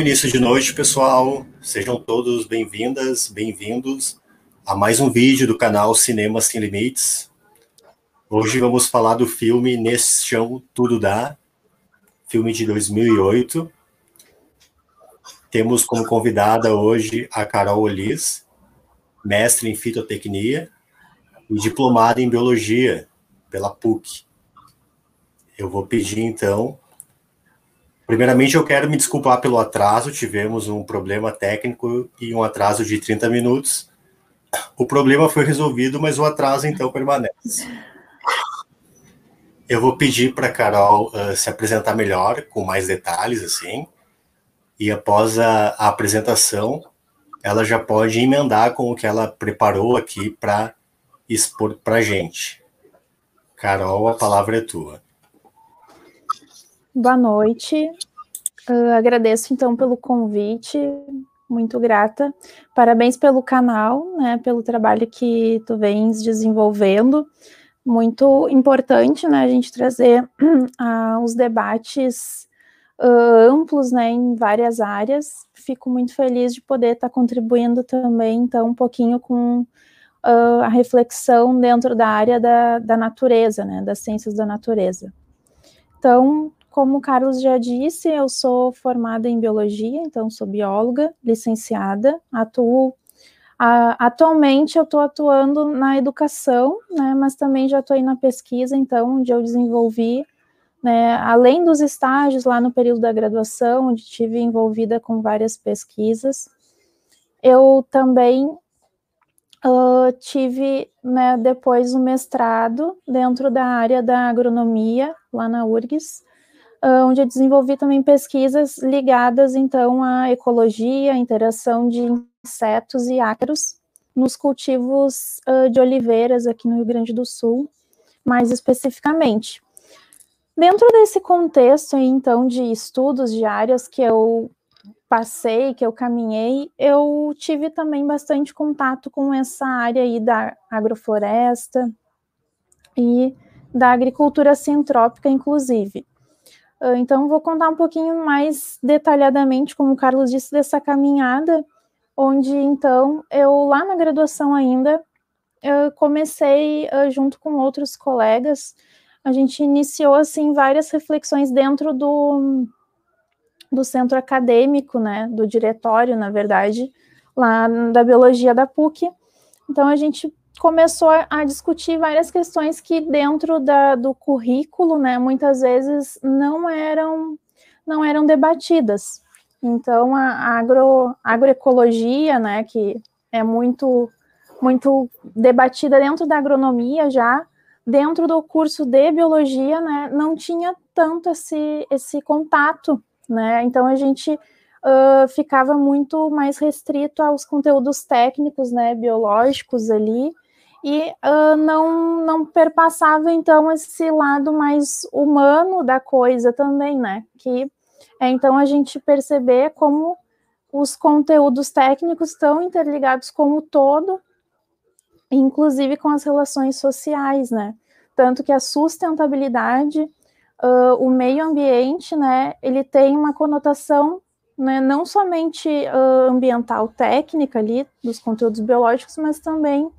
Bom início de noite, pessoal. Sejam todos bem-vindas, bem-vindos a mais um vídeo do canal Cinema Sem Limites. Hoje vamos falar do filme Nesse Chão Tudo Dá, filme de 2008. Temos como convidada hoje a Carol Olis, mestre em fitotecnia e diplomada em biologia pela PUC. Eu vou pedir então. Primeiramente, eu quero me desculpar pelo atraso. Tivemos um problema técnico e um atraso de 30 minutos. O problema foi resolvido, mas o atraso então permanece. Eu vou pedir para Carol uh, se apresentar melhor, com mais detalhes, assim. E após a, a apresentação, ela já pode emendar com o que ela preparou aqui para expor para gente. Carol, a palavra é tua. Boa noite. Uh, agradeço então pelo convite, muito grata. Parabéns pelo canal, né, pelo trabalho que tu vens desenvolvendo. Muito importante, né, a gente trazer uh, os debates uh, amplos, né, em várias áreas. Fico muito feliz de poder estar contribuindo também, então, um pouquinho com a reflexão dentro da área da, da natureza, né, das ciências da natureza. Então, como o Carlos já disse, eu sou formada em biologia, então sou bióloga, licenciada, atuo. atualmente eu estou atuando na educação, né, mas também já estou aí na pesquisa, então, onde eu desenvolvi, né, além dos estágios lá no período da graduação, onde tive envolvida com várias pesquisas, eu também uh, tive né, depois o mestrado dentro da área da agronomia, lá na URGS, onde eu desenvolvi também pesquisas ligadas, então, à ecologia, à interação de insetos e ácaros nos cultivos uh, de oliveiras aqui no Rio Grande do Sul, mais especificamente. Dentro desse contexto, então, de estudos de áreas que eu passei, que eu caminhei, eu tive também bastante contato com essa área aí da agrofloresta e da agricultura sintrópica, inclusive. Ah, então, vou contar um pouquinho mais detalhadamente, como o Carlos disse, dessa caminhada, onde, então, eu lá na graduação ainda, comecei uh, junto com outros colegas, a gente iniciou, assim, várias reflexões dentro do, do centro acadêmico, né, do diretório, na verdade, lá da biologia da PUC. Então, a gente começou a discutir várias questões que dentro da, do currículo, né, muitas vezes não eram não eram debatidas. Então a agro, agroecologia, né, que é muito muito debatida dentro da agronomia já, dentro do curso de biologia, né, não tinha tanto esse esse contato, né? Então a gente uh, ficava muito mais restrito aos conteúdos técnicos, né, biológicos ali, e uh, não, não perpassava então esse lado mais humano da coisa também, né? Que é então a gente perceber como os conteúdos técnicos estão interligados com o todo, inclusive com as relações sociais, né? Tanto que a sustentabilidade, uh, o meio ambiente, né, ele tem uma conotação né, não somente uh, ambiental técnica ali, dos conteúdos biológicos, mas também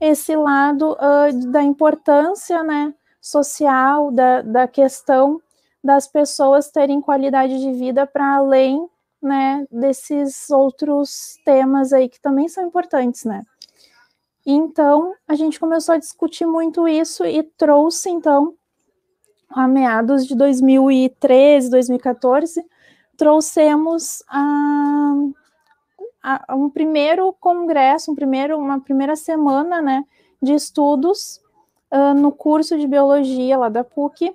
esse lado uh, da importância né, social, da, da questão das pessoas terem qualidade de vida para além né, desses outros temas aí que também são importantes, né? Então, a gente começou a discutir muito isso e trouxe, então, a meados de 2013, 2014, trouxemos a, um primeiro congresso, um primeiro, uma primeira semana né, de estudos uh, no curso de biologia lá da PUC,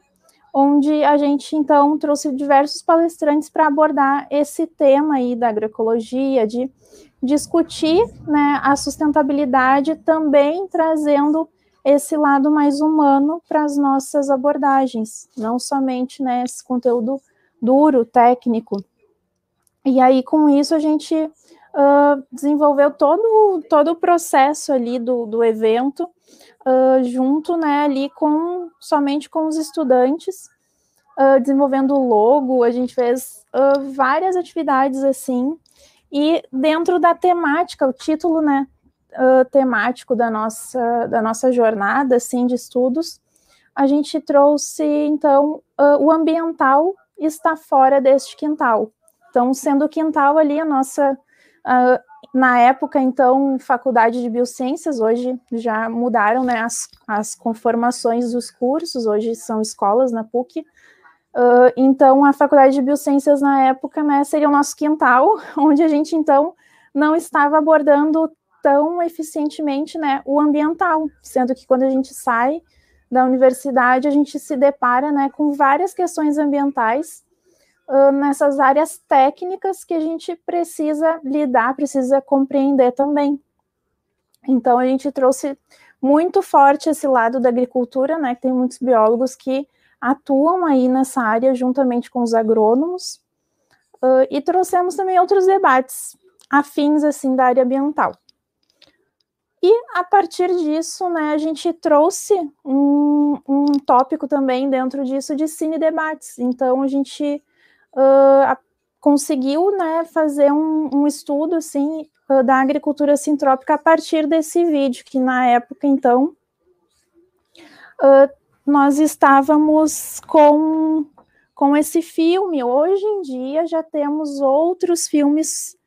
onde a gente então trouxe diversos palestrantes para abordar esse tema aí da agroecologia, de discutir né, a sustentabilidade, também trazendo esse lado mais humano para as nossas abordagens, não somente né, esse conteúdo duro, técnico. E aí, com isso, a gente uh, desenvolveu todo, todo o processo ali do, do evento, uh, junto, né, ali com, somente com os estudantes, uh, desenvolvendo logo, a gente fez várias atividades assim, e dentro da temática, o título, né, temático da nossa, da nossa jornada, assim, de estudos, a gente trouxe, então, o ambiental está fora deste quintal. Então, sendo o quintal ali a nossa na época, então, faculdade de biociências, hoje já mudaram né, as, as conformações dos cursos, hoje são escolas na PUC. Uh, então, a faculdade de biociências na época né, seria o nosso quintal, onde a gente, então, não estava abordando tão eficientemente né, o ambiental, sendo que quando a gente sai da universidade, a gente se depara né, com várias questões ambientais uh, nessas áreas técnicas que a gente precisa lidar, precisa compreender também. Então, a gente trouxe muito forte esse lado da agricultura, né? Que tem muitos biólogos que atuam aí nessa área juntamente com os agrônomos, uh, e trouxemos também outros debates afins assim da área ambiental. E a partir disso, né, a gente trouxe um, um tópico também dentro disso de cine debates. Então a gente uh, conseguiu né, fazer um, um estudo assim, uh, da agricultura sintrópica a partir desse vídeo, que na época, então, uh, nós estávamos com, com esse filme. Hoje em dia já temos outros filmes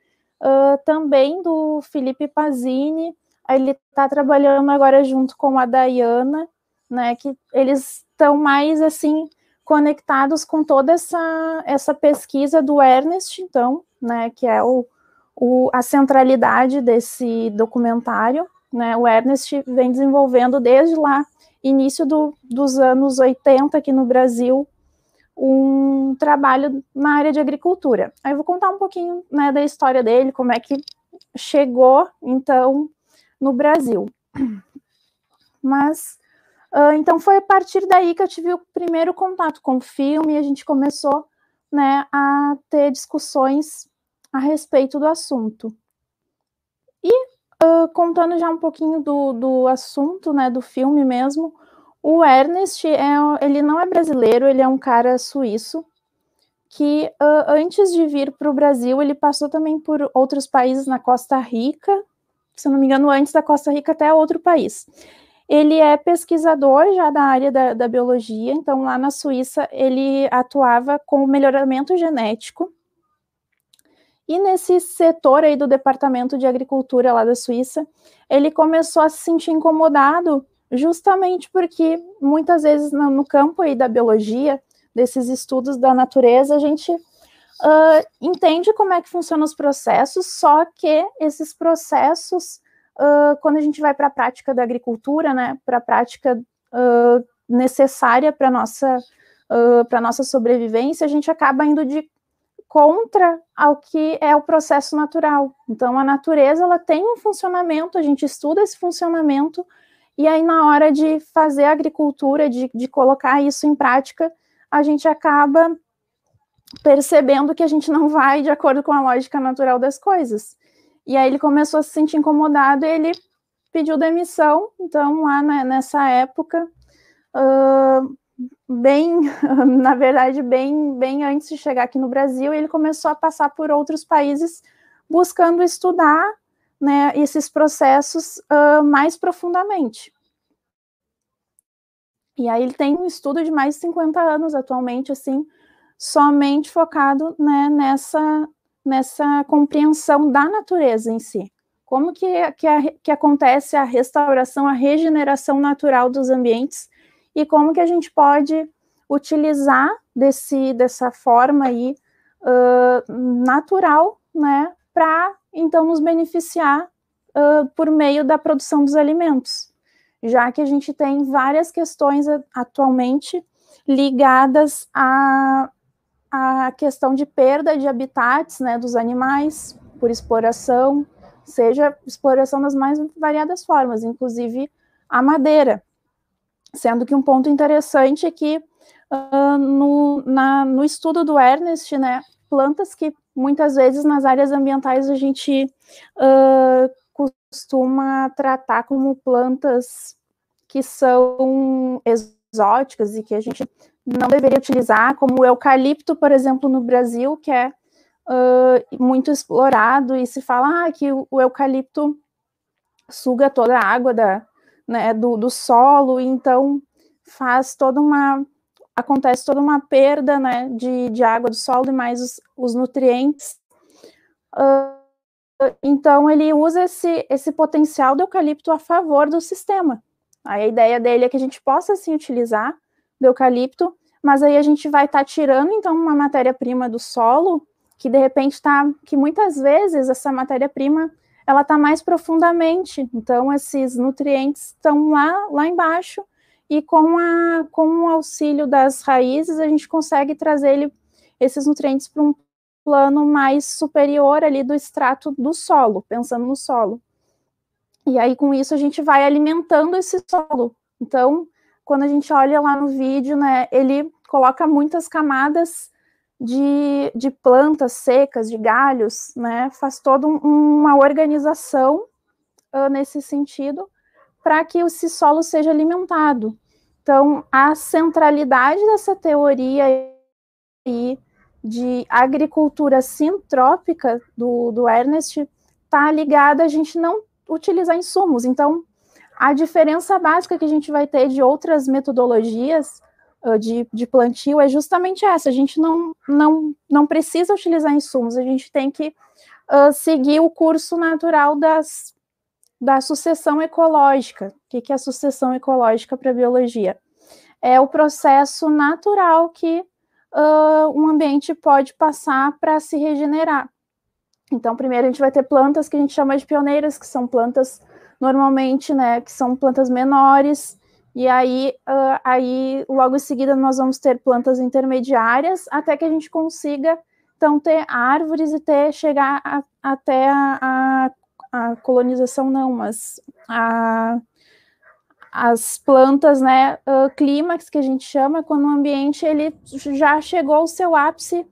também do Felipe Pazini. Ele está trabalhando agora junto com a Dayana, né? Que eles estão mais assim conectados com toda essa, essa pesquisa do Ernest, então, né, que é o, o, a centralidade desse documentário. Né, o Ernest vem desenvolvendo desde lá, início do, dos anos 80 aqui no Brasil, um trabalho na área de agricultura. Aí eu vou contar um pouquinho né, da história dele, como é que chegou, então, no Brasil. Mas Uh, então foi a partir daí que eu tive o primeiro contato com o filme e a gente começou né, a ter discussões a respeito do assunto. E uh, contando já um pouquinho do, do assunto, né, do filme mesmo, o Ernest é, ele não é brasileiro, ele é um cara suíço que uh, antes de vir para o Brasil ele passou também por outros países na Costa Rica, se não me engano, antes da Costa Rica até outro país. Ele é pesquisador já da área da, da biologia, então lá na Suíça ele atuava com o melhoramento genético. E nesse setor aí do departamento de agricultura lá da Suíça, ele começou a se sentir incomodado justamente porque muitas vezes no, no campo aí da biologia, desses estudos da natureza, a gente uh, entende como é que funcionam os processos, só que esses processos uh, quando a gente vai para a prática da agricultura, né, para a prática uh, necessária para nossa uh, para nossa sobrevivência, a gente acaba indo de contra ao que é o processo natural. Então, a natureza ela tem um funcionamento, a gente estuda esse funcionamento e aí na hora de fazer a agricultura, de, de colocar isso em prática, a gente acaba percebendo que a gente não vai de acordo com a lógica natural das coisas. E aí ele começou a se sentir incomodado e ele pediu demissão. Então, lá né, nessa época, uh, bem, na verdade, bem, bem antes de chegar aqui no Brasil, ele começou a passar por outros países buscando estudar né, esses processos uh, mais profundamente. E aí ele tem um estudo de mais de 50 anos atualmente, assim, somente focado né, nessa, nessa compreensão da natureza em si. Como que, que, a, que acontece a restauração, a regeneração natural dos ambientes e como que a gente pode utilizar desse, dessa forma aí uh, natural, né, para então nos beneficiar uh, por meio da produção dos alimentos, já que a gente tem várias questões atualmente ligadas a, a questão de perda de habitats né, dos animais por exploração, seja exploração das mais variadas formas, inclusive a madeira. Sendo que um ponto interessante é que uh, no, na, no estudo do Ernest, né, plantas que muitas vezes nas áreas ambientais a gente uh, costuma tratar como plantas que são exóticas e que a gente não deveria utilizar, como o eucalipto, por exemplo, no Brasil, que é uh, muito explorado, e se fala ah, que o, eucalipto suga toda a água da, né, do, do solo, então faz toda uma acontece toda uma perda né, de, de água do solo e mais os, os nutrientes. Uh, então ele usa esse, esse potencial do eucalipto a favor do sistema. Aí a ideia dele é que a gente possa sim utilizar do eucalipto, mas aí a gente vai estar tá tirando então uma matéria-prima do solo que de repente está, que muitas vezes essa matéria-prima ela está mais profundamente, então esses nutrientes estão lá, lá embaixo, e com, a, com o auxílio das raízes a gente consegue trazer ele, esses nutrientes para um plano mais superior ali do extrato do solo, pensando no solo. E aí com isso a gente vai alimentando esse solo. Então, quando a gente olha lá no vídeo, né, ele coloca muitas camadas de, de plantas secas, de galhos, né? Faz toda um, uma organização uh, nesse sentido para que esse solo seja alimentado. Então, a centralidade dessa teoria aí de agricultura sintrópica do, do Ernest está ligada a gente não utilizar insumos. Então, a diferença básica que a gente vai ter de outras metodologias de, de plantio é justamente essa. A gente não, não, não precisa utilizar insumos, a gente tem que uh, seguir o curso natural das, da sucessão ecológica. O que, que é a sucessão ecológica para a biologia? É o processo natural que uh, um ambiente pode passar para se regenerar. Então, primeiro a gente vai ter plantas que a gente chama de pioneiras, que são plantas normalmente, né, que são plantas menores, e aí, uh, aí, logo em seguida, nós vamos ter plantas intermediárias até que a gente consiga, então, ter árvores e ter, chegar a, até a, a, a, colonização, não, mas a, as plantas, né, uh, clímax, que a gente chama, quando o ambiente ele já chegou ao seu ápice,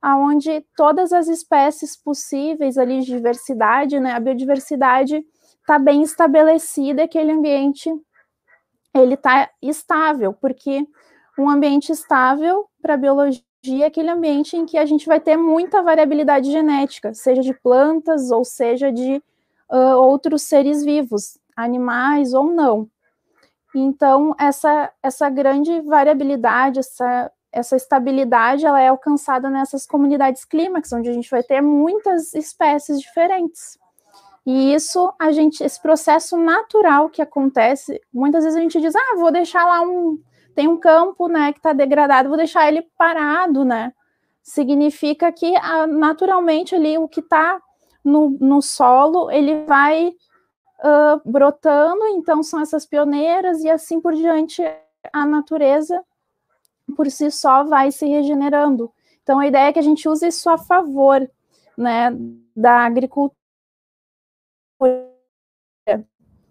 aonde todas as espécies possíveis ali de diversidade, né, a biodiversidade está bem estabelecida, aquele ambiente ele está estável, porque um ambiente estável para a biologia é aquele ambiente em que a gente vai ter muita variabilidade genética, seja de plantas ou seja de uh, outros seres vivos, animais ou não. Então, essa, essa grande variabilidade, essa, essa estabilidade, ela é alcançada nessas comunidades clímax, onde a gente vai ter muitas espécies diferentes. E isso, a gente, esse processo natural que acontece, muitas vezes a gente diz, ah, vou deixar lá um, tem um campo, né, que está degradado, vou deixar ele parado, né? Significa que ah, naturalmente ali o que está no, no solo, ele vai uh, brotando, então são essas pioneiras e assim por diante a natureza por si só vai se regenerando. Então a ideia é que a gente use isso a favor, né, da agricultura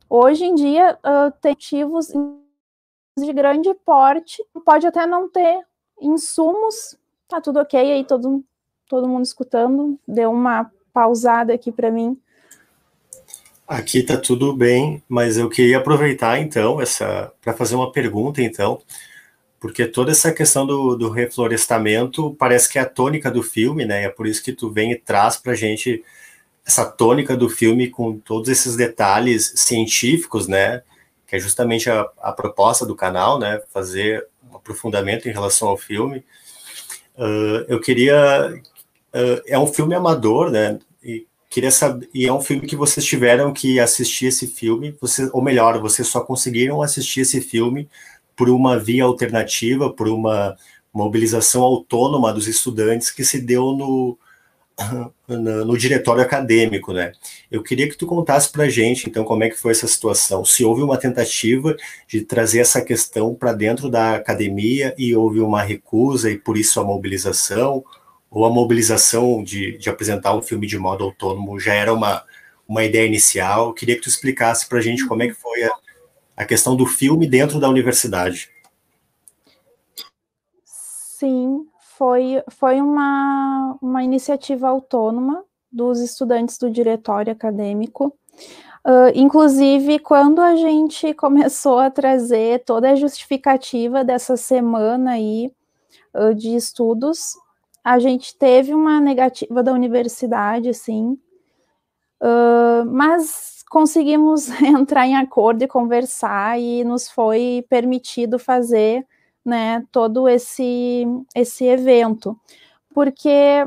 Hoje em dia, uh, tem ativos de grande porte, pode até não ter insumos, tá tudo ok aí, todo, todo mundo escutando, deu uma pausada aqui para mim. Aqui tá tudo bem, mas eu queria aproveitar então essa para fazer uma pergunta então, porque toda essa questão do, do reflorestamento parece que é a tônica do filme, né? É por isso que tu vem e traz para gente essa tônica do filme com todos esses detalhes científicos, né? Que é justamente a, a proposta do canal, né? Fazer um aprofundamento em relação ao filme. Uh, eu queria. Uh, é um filme amador, né? E queria saber. E é um filme que vocês tiveram que assistir esse filme, você, ou melhor, vocês só conseguiram assistir esse filme por uma via alternativa, por uma mobilização autônoma dos estudantes que se deu no, no, diretório acadêmico, né? Eu queria que tu contasse para gente, então, como é que foi essa situação. Se houve uma tentativa de trazer essa questão para dentro da academia e houve uma recusa e por isso a mobilização, ou a mobilização de, de apresentar um filme de modo autônomo já era uma, uma ideia inicial. Eu queria que tu explicasse para gente como é que foi a, a questão do filme dentro da universidade. Sim, foi, foi uma, uma iniciativa autônoma dos estudantes do diretório acadêmico. Uh, inclusive, quando a gente começou a trazer toda a justificativa dessa semana aí uh, de estudos, a gente teve uma negativa da universidade, sim, uh, mas conseguimos entrar em acordo e conversar e nos foi permitido fazer, né, todo esse esse evento, porque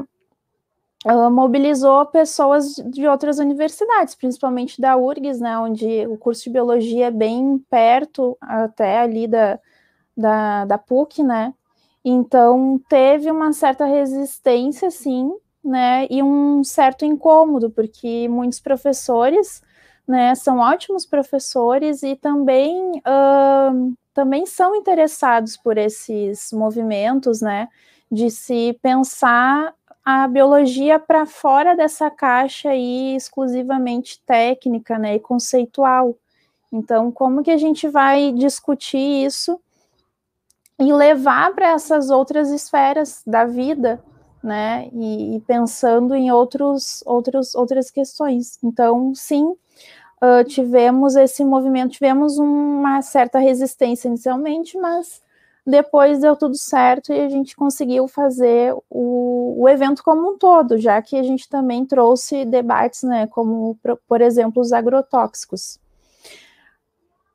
uh, mobilizou pessoas de outras universidades, principalmente da URGS, né, onde o curso de biologia é bem perto, até ali da, da, da PUC, né, então teve uma certa resistência, sim, né, e um certo incômodo, porque muitos professores, né, são ótimos professores e também, uh, também são interessados por esses movimentos, né, de se pensar a biologia para fora dessa caixa aí exclusivamente técnica, né, e conceitual. Então, como que a gente vai discutir isso e levar para essas outras esferas da vida, né, e, e, pensando em outros, outros, outras questões. Então, sim, uh, tivemos esse movimento, tivemos uma certa resistência inicialmente, mas depois deu tudo certo e a gente conseguiu fazer o, o evento como um todo, já que a gente também trouxe debates, né, como, por exemplo, os agrotóxicos.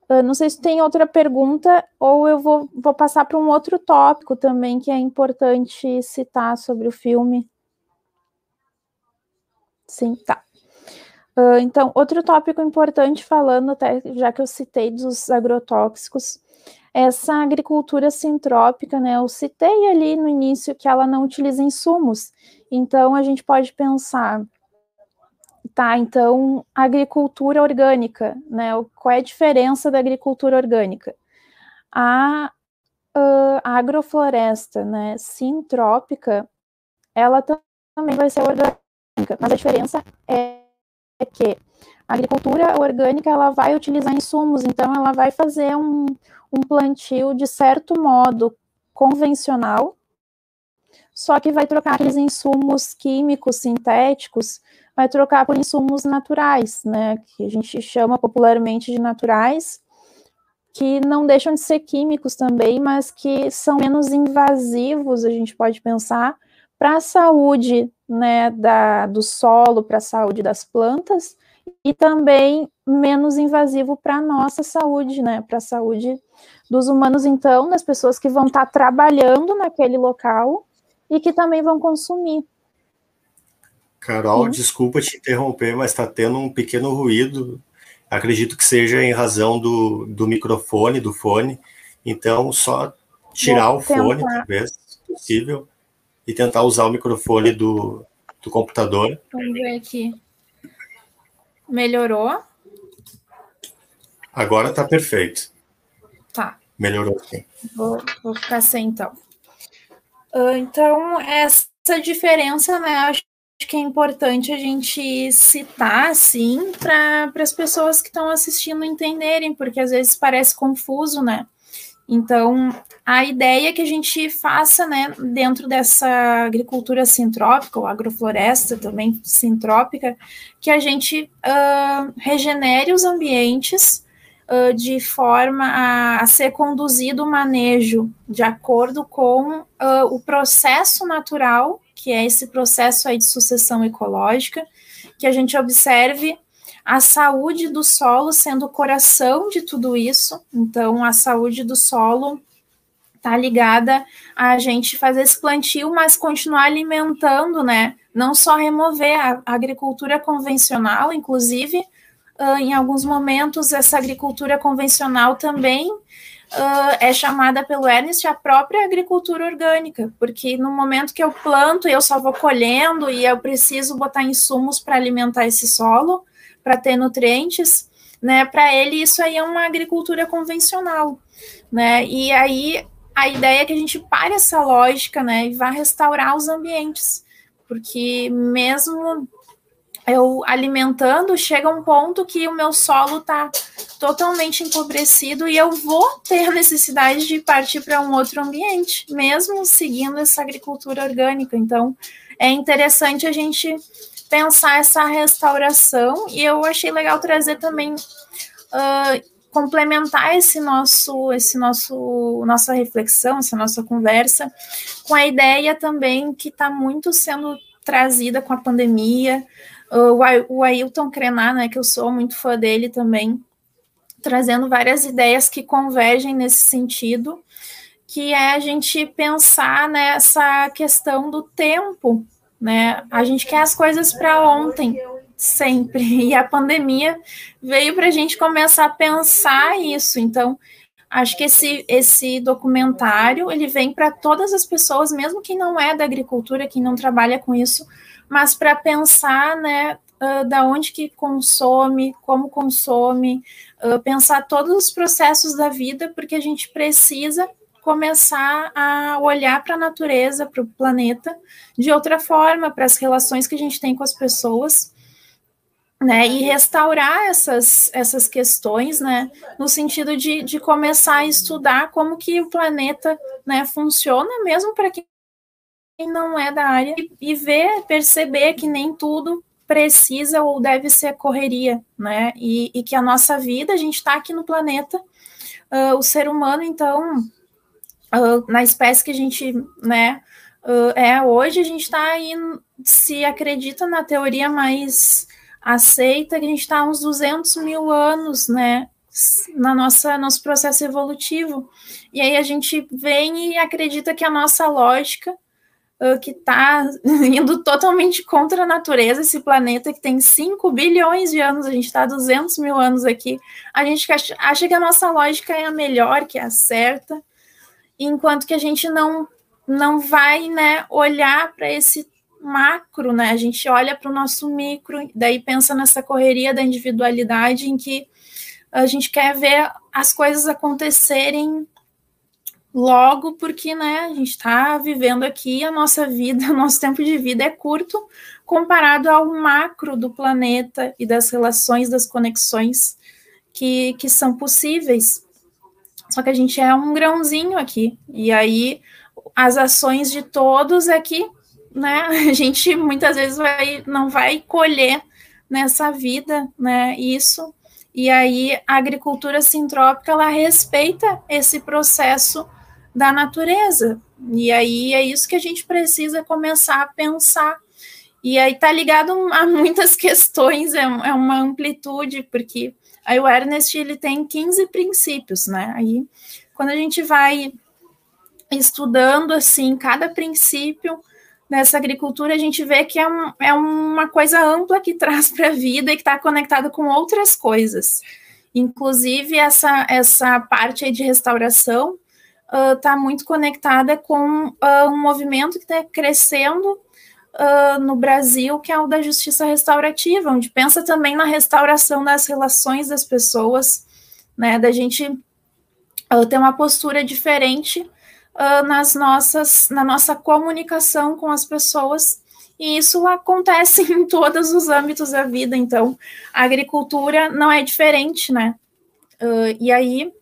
Uh, não sei se tem outra pergunta, ou eu vou, vou passar para um outro tópico também que é importante citar sobre o filme. Sim, tá. Uh, então, outro tópico importante, falando até, já que eu citei dos agrotóxicos, essa agricultura sintrópica, né? Eu citei ali no início que ela não utiliza insumos, então a gente pode pensar, tá? Então, agricultura orgânica, né? Qual é a diferença da agricultura orgânica? A, a agrofloresta, né? Sintrópica, ela também vai ser orgânica, mas a diferença é que a agricultura orgânica ela vai utilizar insumos, então ela vai fazer um, um plantio de certo modo convencional, só que vai trocar aqueles insumos químicos sintéticos, vai trocar por insumos naturais, né, que a gente chama popularmente de naturais, que não deixam de ser químicos também, mas que são menos invasivos, a gente pode pensar, para a saúde né, da, do solo, para a saúde das plantas, e também menos invasivo para a nossa saúde, né, para a saúde dos humanos, então, das pessoas que vão estar tá trabalhando naquele local e que também vão consumir. Carol, Sim. desculpa te interromper, mas está tendo um pequeno ruído. Acredito que seja em razão do, do microfone, do fone. Então, só tirar Vou o tentar. fone, talvez, se possível, e tentar usar o microfone do, do computador. Vamos ver aqui. Melhorou? Agora está perfeito. Tá. Melhorou sim. Vou, vou ficar sem então. Uh, então, essa diferença, né, acho que é importante a gente citar, assim, para as pessoas que estão assistindo entenderem, porque às vezes parece confuso, né? Então, a ideia é que a gente faça, né, dentro dessa agricultura sintrópica, ou agrofloresta também sintrópica, que a gente uh, regenere os ambientes uh, de forma a, a, ser conduzido o manejo de acordo com uh, o processo natural, que é esse processo aí de sucessão ecológica, que a gente observe a saúde do solo sendo o coração de tudo isso. Então, a saúde do solo está ligada a gente fazer esse plantio, mas continuar alimentando, né? Não só remover a agricultura convencional, inclusive, uh, em alguns momentos, essa agricultura convencional também uh, é chamada pelo Ernest a própria agricultura orgânica, porque no momento que eu planto, eu só vou colhendo e eu preciso botar insumos para alimentar esse solo, para ter nutrientes, né? Para ele, isso aí é uma agricultura convencional, né? E aí a ideia é que a gente pare essa lógica, né? E vá restaurar os ambientes, porque mesmo eu alimentando, chega um ponto que o meu solo está totalmente empobrecido e eu vou ter necessidade de partir para um outro ambiente, mesmo seguindo essa agricultura orgânica. Então, é interessante a gente pensar essa restauração, e eu achei legal trazer também, uh, complementar esse nosso, esse nosso, nossa reflexão, essa nossa conversa, com a ideia também que está muito sendo trazida com a pandemia, uh, o Ailton Krenar, né, que eu sou muito fã dele também, trazendo várias ideias que convergem nesse sentido, que é a gente pensar nessa questão do tempo, né? A gente quer as coisas para ontem, sempre. E a pandemia veio para a gente começar a pensar isso. Então, acho que esse, esse documentário ele vem para todas as pessoas, mesmo quem não é da agricultura, quem não trabalha com isso, mas para pensar, né, uh, da onde que consome, como consome, uh, pensar todos os processos da vida, porque a gente precisa começar a olhar para a natureza, para o planeta, de outra forma, para as relações que a gente tem com as pessoas, né, e restaurar essas, essas questões, né, no sentido de, de começar a estudar como que o planeta, né, funciona, mesmo para quem não é da área, e, e ver, perceber que nem tudo precisa ou deve ser correria, né? E, e que a nossa vida, a gente está aqui no planeta, uh, o ser humano, então, uh, na espécie que a gente, né, uh, é hoje, a gente está aí, se acredita na teoria mais aceita, que a gente está uns 200 mil anos, né, na nossa nosso processo evolutivo. E aí a gente vem e acredita que a nossa lógica uh, que está indo totalmente contra a natureza, esse planeta que tem 5 bilhões de anos, a gente está 200 mil anos aqui, a gente acha que a nossa lógica é a melhor, que é a certa, enquanto que a gente não, não vai né, olhar para esse macro, né? A gente olha para o nosso micro, daí pensa nessa correria da individualidade em que a gente quer ver as coisas acontecerem logo porque né, a gente está vivendo aqui a nossa vida, nosso tempo de vida é curto comparado ao macro do planeta e das relações, das conexões que, que são possíveis. Só que a gente é um grãozinho aqui, e aí as ações de todos é que né, a gente muitas vezes vai, não vai colher nessa vida né, isso. E aí a agricultura sintrópica ela respeita esse processo da natureza. E aí é isso que a gente precisa começar a pensar. E aí tá ligado a muitas questões, é, é uma amplitude, porque aí o Ernest ele tem 15 princípios, né? Aí quando a gente vai estudando assim cada princípio nessa agricultura, a gente vê que é, um, é uma coisa ampla que traz para a vida e que está conectado com outras coisas. Inclusive, essa, essa parte aí de restauração, está uh, muito conectada com uh, um movimento que está crescendo uh, no Brasil, que é o da justiça restaurativa, onde pensa também na restauração das relações das pessoas, né, da gente ter uma postura diferente nas nossas, na nossa comunicação com as pessoas, e isso acontece em todos os âmbitos da vida, então a agricultura não é diferente, né? e aí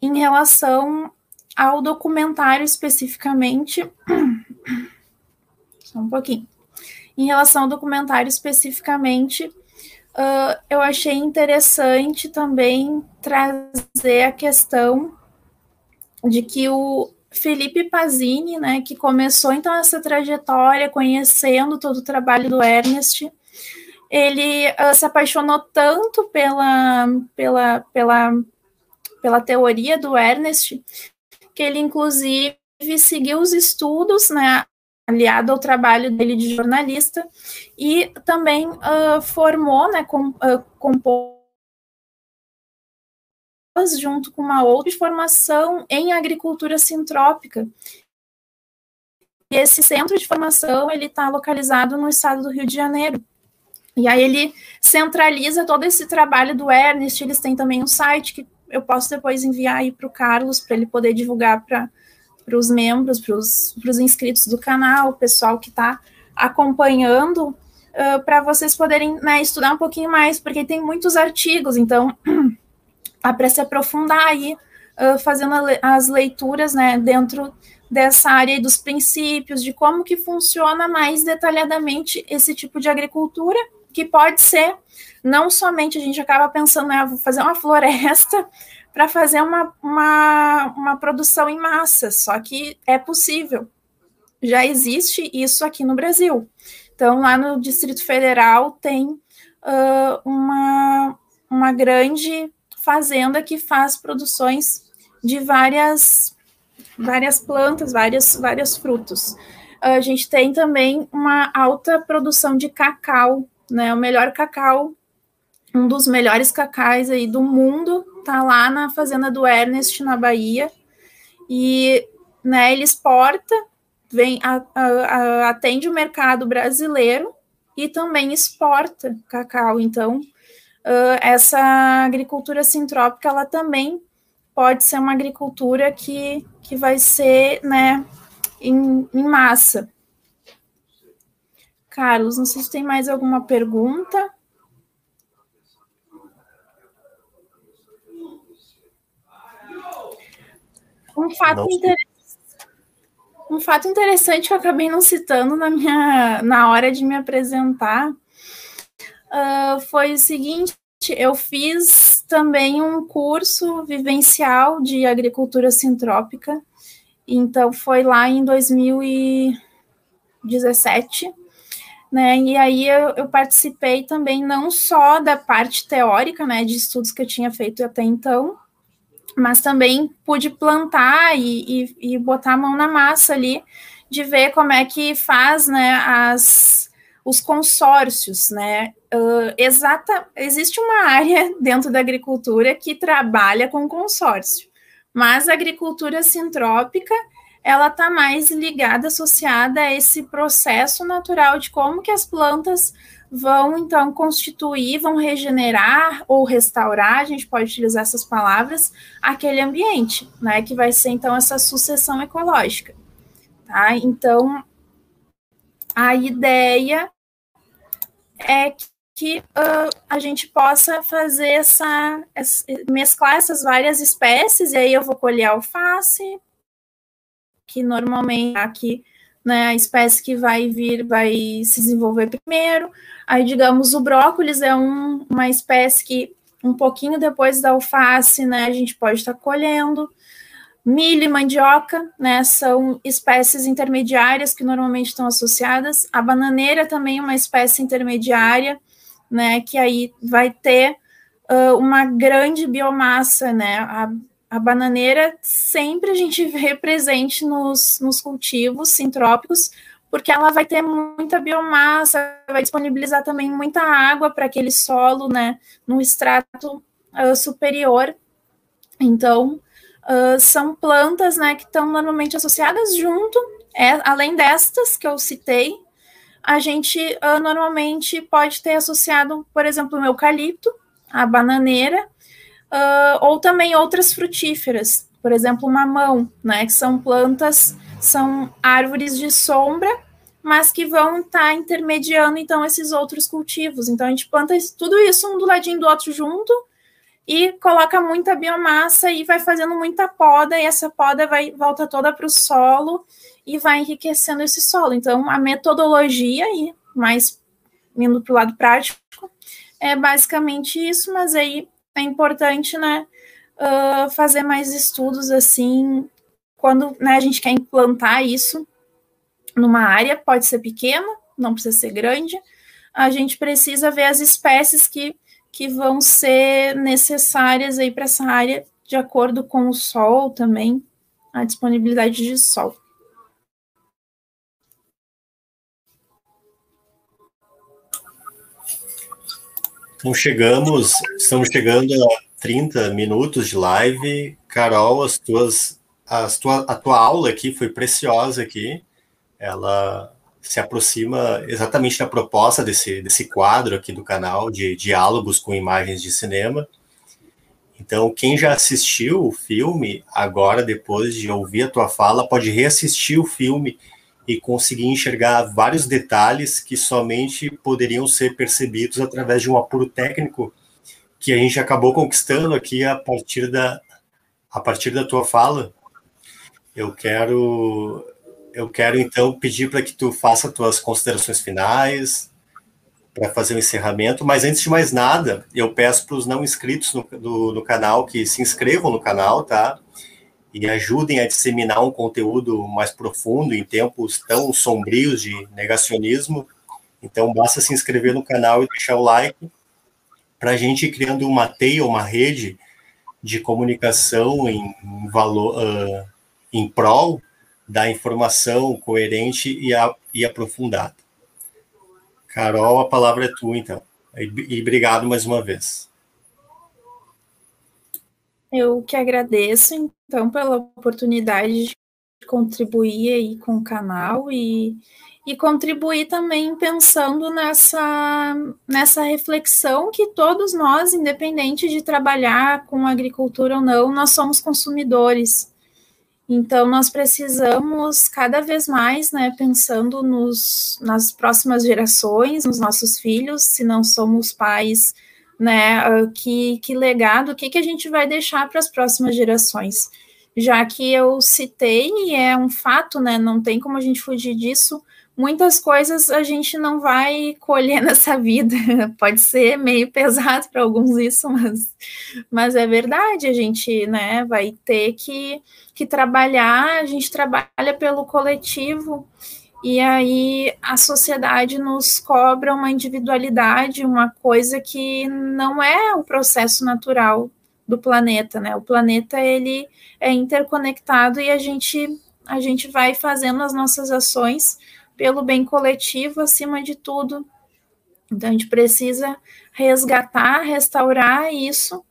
em relação ao documentário especificamente. Só um pouquinho. Em relação ao documentário especificamente, uh, eu achei interessante também trazer a questão de que o Felipe Pazini, né, que começou então essa trajetória conhecendo todo o trabalho do Ernest, ele uh, se apaixonou tanto pela, pela, pela pela teoria do Ernest, que ele inclusive seguiu os estudos, né, aliado ao trabalho dele de jornalista, e também uh, formou, né, com, uh, compôs junto com uma outra formação em agricultura sintrópica. E esse centro de formação ele está localizado no estado do Rio de Janeiro. E aí ele centraliza todo esse trabalho do Ernest. Eles têm também um site que eu posso depois enviar aí para o Carlos para ele poder divulgar para os membros, para os inscritos do canal, o pessoal que está acompanhando, uh, para vocês poderem né, estudar um pouquinho mais, porque tem muitos artigos, então para se aprofundar aí uh, fazendo as leituras, né, dentro dessa área dos princípios, de como que funciona mais detalhadamente esse tipo de agricultura, que pode ser, não somente a gente acaba pensando, né, vou fazer uma floresta para fazer uma, uma, uma produção em massa, só que é possível. Já existe isso aqui no Brasil. Então, lá no Distrito Federal tem uh, uma, uma grande fazenda que faz produções de várias, várias plantas, várias, vários frutos. A gente tem também uma alta produção de cacau, né? O melhor cacau, um dos melhores cacais aí do mundo, tá lá na fazenda do Ernest, na Bahia. E né, ele exporta, vem, a, a, atende o mercado brasileiro e também exporta cacau. Então, uh, essa agricultura sintrópica, ela também pode ser uma agricultura que, que vai ser né, em, em massa. Carlos, não sei se tem mais alguma pergunta. Um fato, um fato interessante que eu acabei não citando na, minha, na hora de me apresentar uh, foi o seguinte: eu fiz também um curso vivencial de agricultura sintrópica, então foi lá em 2017. Né, e aí eu, eu, participei também não só da parte teórica, né, de estudos que eu tinha feito até então, mas também pude plantar e, e, e botar a mão na massa ali, de ver como é que faz, né, as, os consórcios, né, Uh, exata, existe uma área dentro da agricultura que trabalha com consórcio, mas a agricultura sintrópica ela está mais ligada, associada a esse processo natural de como que as plantas vão então constituir, vão regenerar ou restaurar, a gente pode utilizar essas palavras, aquele ambiente, né, que vai ser então essa sucessão ecológica, tá? Então, a ideia é que uh, a gente possa fazer essa, essa, mesclar essas várias espécies, e aí eu vou colher alface, que normalmente aqui, né, a espécie que vai vir vai se desenvolver primeiro. Aí, digamos, o brócolis é um, uma espécie que um pouquinho depois da alface, né, a gente pode estar tá colhendo. Milho e mandioca, né, são espécies intermediárias que normalmente estão associadas. A bananeira também é uma espécie intermediária, né, que aí vai ter uh, uma grande biomassa, né, a, a bananeira sempre a gente vê presente nos, nos cultivos sintrópicos, porque ela vai ter muita biomassa, vai disponibilizar também muita água para aquele solo, né, no extrato uh, superior. Então, uh, são plantas, né, que estão normalmente associadas junto, é, além destas que eu citei, a gente uh, normalmente pode ter associado, por exemplo, o eucalipto, a bananeira, ou também outras frutíferas, por exemplo, o mamão, né, que são plantas, são árvores de sombra, mas que vão estar tá intermediando, então, esses outros cultivos. Então, a gente planta tudo isso um do ladinho do outro junto, e coloca muita biomassa e vai fazendo muita poda, e essa poda vai volta toda para o solo e vai enriquecendo esse solo. Então, a metodologia, e mais indo para o lado prático, é basicamente isso, mas aí é importante, né, uh, fazer mais estudos assim, quando né, a gente quer implantar isso numa área, pode ser pequena, não precisa ser grande, a gente precisa ver as espécies que, que vão ser necessárias aí para essa área, de acordo com o sol também, a disponibilidade de sol. Então chegamos, estamos chegando a 30 minutos de live. Carol, as tuas, as tua, a tua aula aqui foi preciosa aqui. Ela se aproxima exatamente da proposta desse, desse quadro aqui do canal de diálogos com imagens de cinema. Então, quem já assistiu o filme, agora, depois de ouvir a tua fala, pode reassistir o filme e conseguir enxergar vários detalhes que somente poderiam ser percebidos através de um apuro técnico que a gente acabou conquistando aqui a partir da a partir da tua fala, eu quero eu quero então pedir para que tu faça tuas considerações finais, para fazer o encerramento, mas antes de mais nada, eu peço para os não inscritos no, do, no canal que se inscrevam no canal, tá? E ajudem a disseminar um conteúdo mais profundo em tempos tão sombrios de negacionismo. Então, basta se inscrever no canal e deixar o like para a gente ir criando uma teia, uma rede de comunicação em valor, uh, em prol da informação coerente e, a, e aprofundada. Carol, a palavra é tua, então. E, e obrigado mais uma vez. Eu que agradeço, então, pela oportunidade de contribuir aí com o canal e, e contribuir também pensando nessa, nessa reflexão que todos nós, independente de trabalhar com agricultura ou não, nós somos consumidores. Então, nós precisamos cada vez mais, né, pensando nos, nas próximas gerações, nos nossos filhos, se não somos pais, né, ah, que, que legado, o que, que a gente vai deixar para as próximas gerações? Já que eu citei, e é um fato, né, não tem como a gente fugir disso, muitas coisas a gente não vai colher nessa vida. Pode ser meio pesado para alguns isso, mas, mas é verdade, a gente né, vai ter que, que trabalhar, a gente trabalha pelo coletivo, e aí a sociedade nos cobra uma individualidade, uma coisa que não é o processo natural do planeta, né? O planeta ele é interconectado e a gente a gente vai fazendo as nossas ações pelo bem coletivo acima de tudo. Então a gente precisa resgatar, restaurar isso,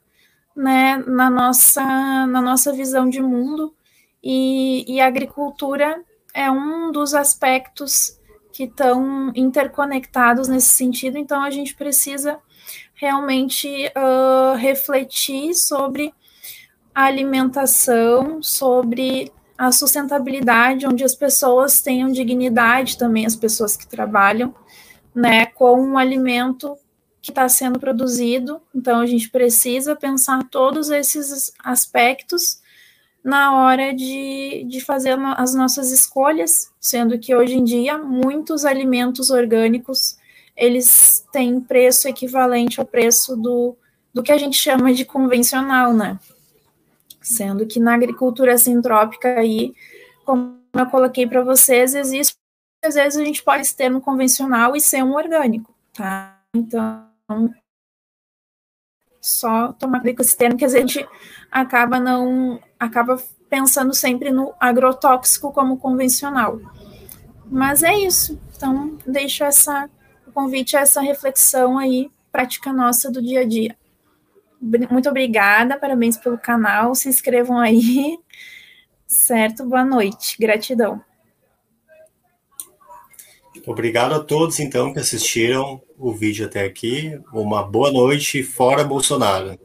né, na nossa na nossa visão de mundo e, e a agricultura é um dos aspectos que estão interconectados nesse sentido. Então a gente precisa realmente uh, refletir sobre a alimentação, sobre a sustentabilidade, onde as pessoas tenham dignidade também, as pessoas que trabalham, né, com um alimento que está sendo produzido. Então, a gente precisa pensar todos esses aspectos na hora de, de fazer as nossas escolhas, sendo que hoje em dia muitos alimentos orgânicos eles têm preço equivalente ao preço do, do que a gente chama de convencional, né? Sendo que na agricultura sintrópica aí, como eu coloquei para vocês, existe às vezes a gente pode ter um convencional e ser um orgânico, tá? Então, só tomar cuidado com esse termo que a gente acaba não acaba pensando sempre no agrotóxico como convencional. Mas é isso. Então, deixo essa o convite a essa reflexão aí, prática nossa do dia a dia. Muito obrigada, parabéns pelo canal, se inscrevam aí. Certo, boa noite, gratidão. Obrigado a todos, então, que assistiram o vídeo até aqui. Uma boa noite, fora Bolsonaro.